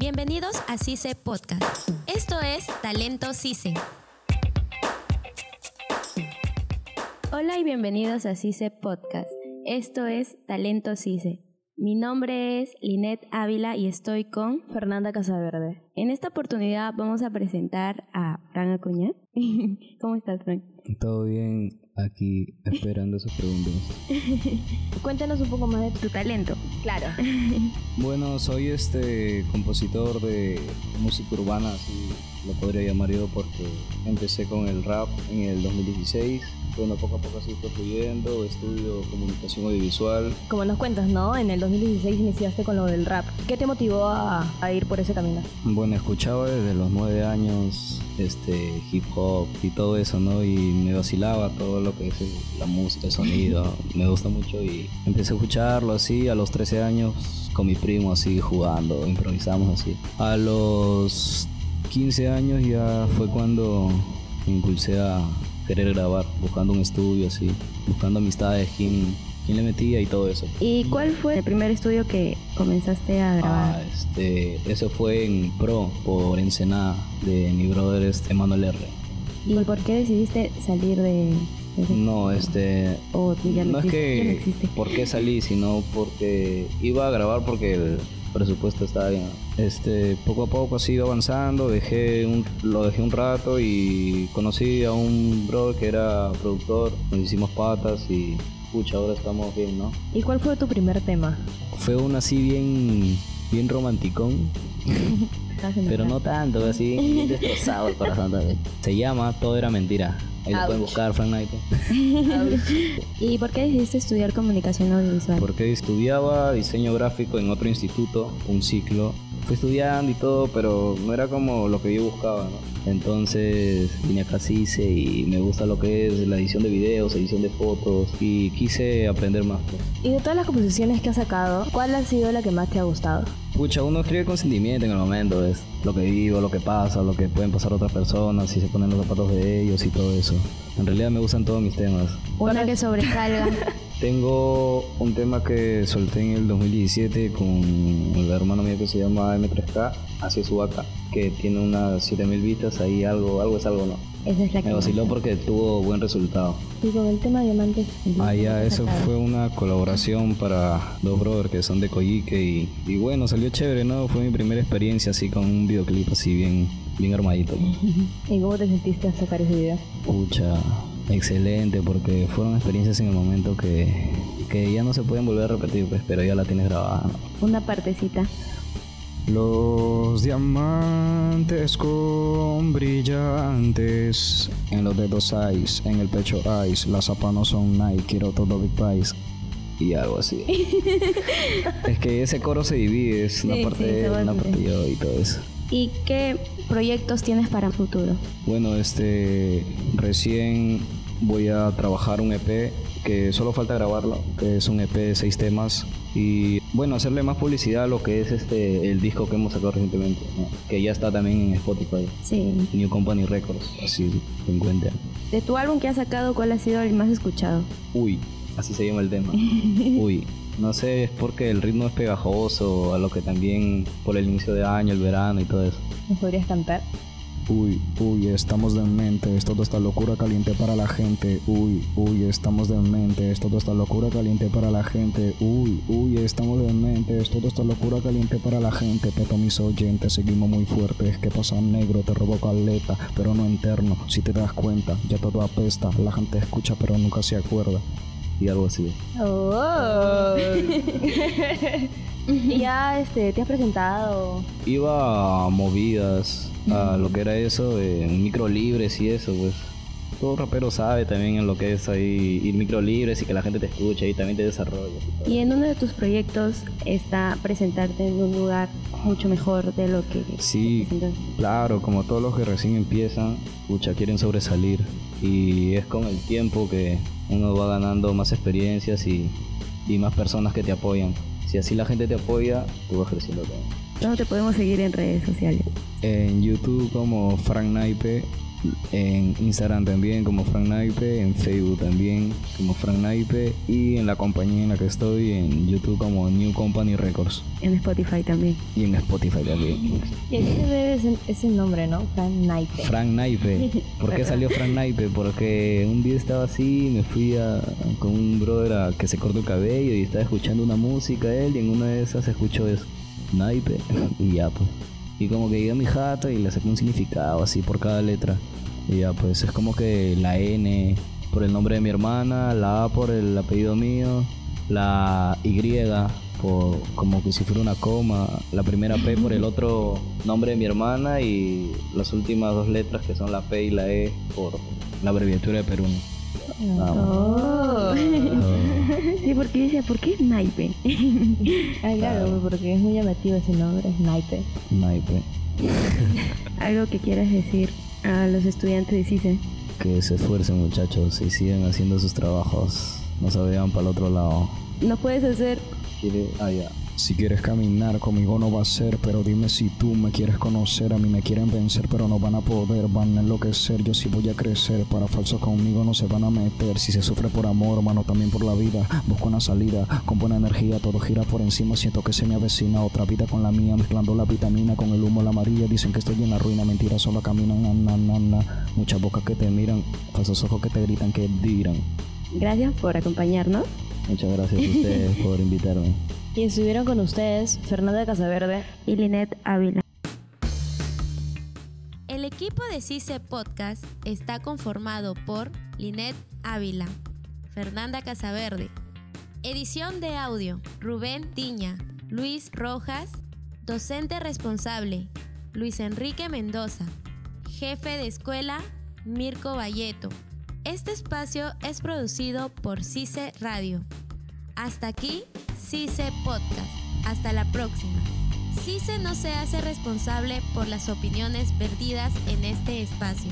Bienvenidos a CICE Podcast. Esto es Talento CICE. Hola y bienvenidos a CICE Podcast. Esto es Talento CICE. Mi nombre es Linet Ávila y estoy con Fernanda Casaverde. En esta oportunidad vamos a presentar a Fran Acuña. ¿Cómo estás, Fran? Todo bien, aquí esperando sus preguntas. Cuéntanos un poco más de tu talento. Claro. Bueno, soy este compositor de música urbana, así lo podría llamar yo, porque empecé con el rap en el 2016 bueno, poco a poco así fue fluyendo, estudio comunicación audiovisual. Como nos cuentas, ¿no? En el 2016 iniciaste con lo del rap. ¿Qué te motivó a, ir por ese camino? Bueno, escuchaba desde los nueve años este hip hop y todo eso, ¿no? Y me vacilaba todo lo que es la música, el sonido, me gusta mucho y empecé a escucharlo así a los 13 años con mi primo así jugando, improvisamos así. A los 15 años ya fue cuando me impulsé a querer grabar, buscando un estudio así, buscando amistades, quién, quién le metía y todo eso. ¿Y cuál fue el primer estudio que comenzaste a grabar? Ah, este, eso fue en Pro, por Ensenada, de mi brother este, Manuel R. ¿Y por qué decidiste salir de, no, este. no, es que. ¿Por qué salí? Sino porque iba a grabar porque el, presupuesto está bien. Este, poco a poco ha sido avanzando, dejé un, lo dejé un rato y conocí a un bro que era productor, nos hicimos patas y pucha, ahora estamos bien, ¿no? ¿Y cuál fue tu primer tema? Fue un así bien, bien romanticón. pero no tanto, así destrozado el corazón también. Se llama Todo era mentira. Ahí lo pueden buscar, Frank Knight. ¿Y por qué decidiste estudiar comunicación audiovisual? Porque estudiaba diseño gráfico en otro instituto, un ciclo. Fui estudiando y todo, pero no era como lo que yo buscaba, ¿no? Entonces vine acá hice y me gusta lo que es la edición de videos, edición de fotos y quise aprender más. Pues. Y de todas las composiciones que has sacado, ¿cuál ha sido la que más te ha gustado? Pucha, uno escribe con sentimiento en el momento, es lo que vivo, lo que pasa, lo que pueden pasar otras personas, si se ponen los zapatos de ellos y todo eso. En realidad me gustan todos mis temas. Una que sobresalga. Tengo un tema que solté en el 2017 con el hermano mío que se llama M3K, hacia su vaca, que tiene unas 7000 vistas, ahí algo, algo es algo, ¿no? Esa es la Me vaciló porque tuvo buen resultado. Y con el tema Diamantes. Ah, ya, eso fue una colaboración para dos brothers que son de Coyique y, y bueno, salió chévere, ¿no? Fue mi primera experiencia así con un videoclip así bien, bien armadito. ¿Y cómo te sentiste al sacar ese video? Pucha, excelente porque fueron experiencias en el momento que, que ya no se pueden volver a repetir, pues, pero ya la tienes grabada. Una partecita. Los diamantes con brillantes en los dedos ice, en el pecho ice, las zapatos son Nike, quiero todo Big Price y algo así. es que ese coro se divide, es una parte una parte yo y todo eso. ¿Y qué proyectos tienes para el futuro? Bueno, este recién voy a trabajar un EP que solo falta grabarlo, que es un EP de seis temas y bueno, hacerle más publicidad a lo que es este el disco que hemos sacado recientemente, que ya está también en Spotify. Sí. New Company Records, así se encuentra. De tu álbum que has sacado, ¿cuál ha sido el más escuchado? Uy, así se llama el tema. Uy. No sé, es porque el ritmo es pegajoso, a lo que también por el inicio de año, el verano y todo eso. ¿Me podrías cantar? Uy, uy, estamos de mente, es toda esta locura caliente para la gente. Uy, uy, estamos de mente, es toda esta locura caliente para la gente. Uy, uy, estamos de mente, es toda esta locura caliente para la gente. Pero mis oyentes, seguimos muy fuertes. Que pasa negro, te robo caleta, pero no interno. Si te das cuenta, ya todo apesta. La gente escucha, pero nunca se acuerda. Y algo así. Oh. ¿Y ya este, te has presentado? Iba a movidas a lo que era eso, en micro libres y eso, pues. Todo rapero sabe también en lo que es ahí ir micro libres y que la gente te escuche y también te desarrolla. Y, en uno de tus proyectos está presentarte en un lugar mucho mejor de lo que... Sí, claro, como todos los que recién empiezan, escucha, quieren sobresalir. Y es con el tiempo que uno va ganando más experiencias y, y más personas que te apoyan. Si así la gente te apoya, tú vas creciendo también. ¿Dónde te podemos seguir en redes sociales? En YouTube como Frank Naipe En Instagram también como Frank Naipe, en Facebook también como Frank Naipe y en la compañía en la que estoy en YouTube como New Company Records En Spotify también. y en Spotify también. Y se ese, ese nombre, ¿no? Frank Naipe. Frank Naipe. ¿Por qué salió Frank Naipe? Porque un día estaba así, me fui a, con un brother a que se cortó el cabello y estaba escuchando una música él y en una de esas escuchó eso, Naipe y ya pues. Y como que llegué a mi jato y le saqué un significado así por cada letra. Y ya pues es como que la N por el nombre de mi hermana, la A por el apellido mío, la Y por, como que si fuera una coma, la primera P por el otro nombre de mi hermana y las últimas dos letras que son la P y la E por la abreviatura de Perú. Oh. Sí, porque yo decía, ¿por qué naipe? Ah, claro, porque es muy llamativo ese nombre, es Naipe. Naipe. Algo que quieras decir a los estudiantes de CICE. Que se esfuercen muchachos y sigan haciendo sus trabajos. No se vean para el otro lado. No puedes hacer. Ah, ya. Si quieres caminar conmigo no va a ser, pero dime si tú me quieres conocer, a mí me quieren vencer, pero no van a poder, van a enloquecer, yo sí voy a crecer, para falsos conmigo no se van a meter, si se sufre por amor, mano también por la vida, busco una salida, con buena energía, todo gira por encima, siento que se me avecina otra vida con la mía, mezclando la vitamina con el humo, la amarilla, dicen que estoy en la ruina, mentira, solo caminan, na, na, na, na. muchas bocas que te miran, falsos ojos que te gritan, que dirán. gracias por acompañarnos. Muchas gracias a ustedes por invitarme. Y estuvieron con ustedes Fernanda Casaverde. Y Linet Ávila. El equipo de CICE Podcast está conformado por Linet Ávila, Fernanda Casaverde, edición de audio, Rubén Tiña, Luis Rojas, docente responsable, Luis Enrique Mendoza, jefe de escuela, Mirko Valleto. Este espacio es producido por CICE Radio. Hasta aquí, CICE Podcast. Hasta la próxima. CICE no se hace responsable por las opiniones vertidas en este espacio.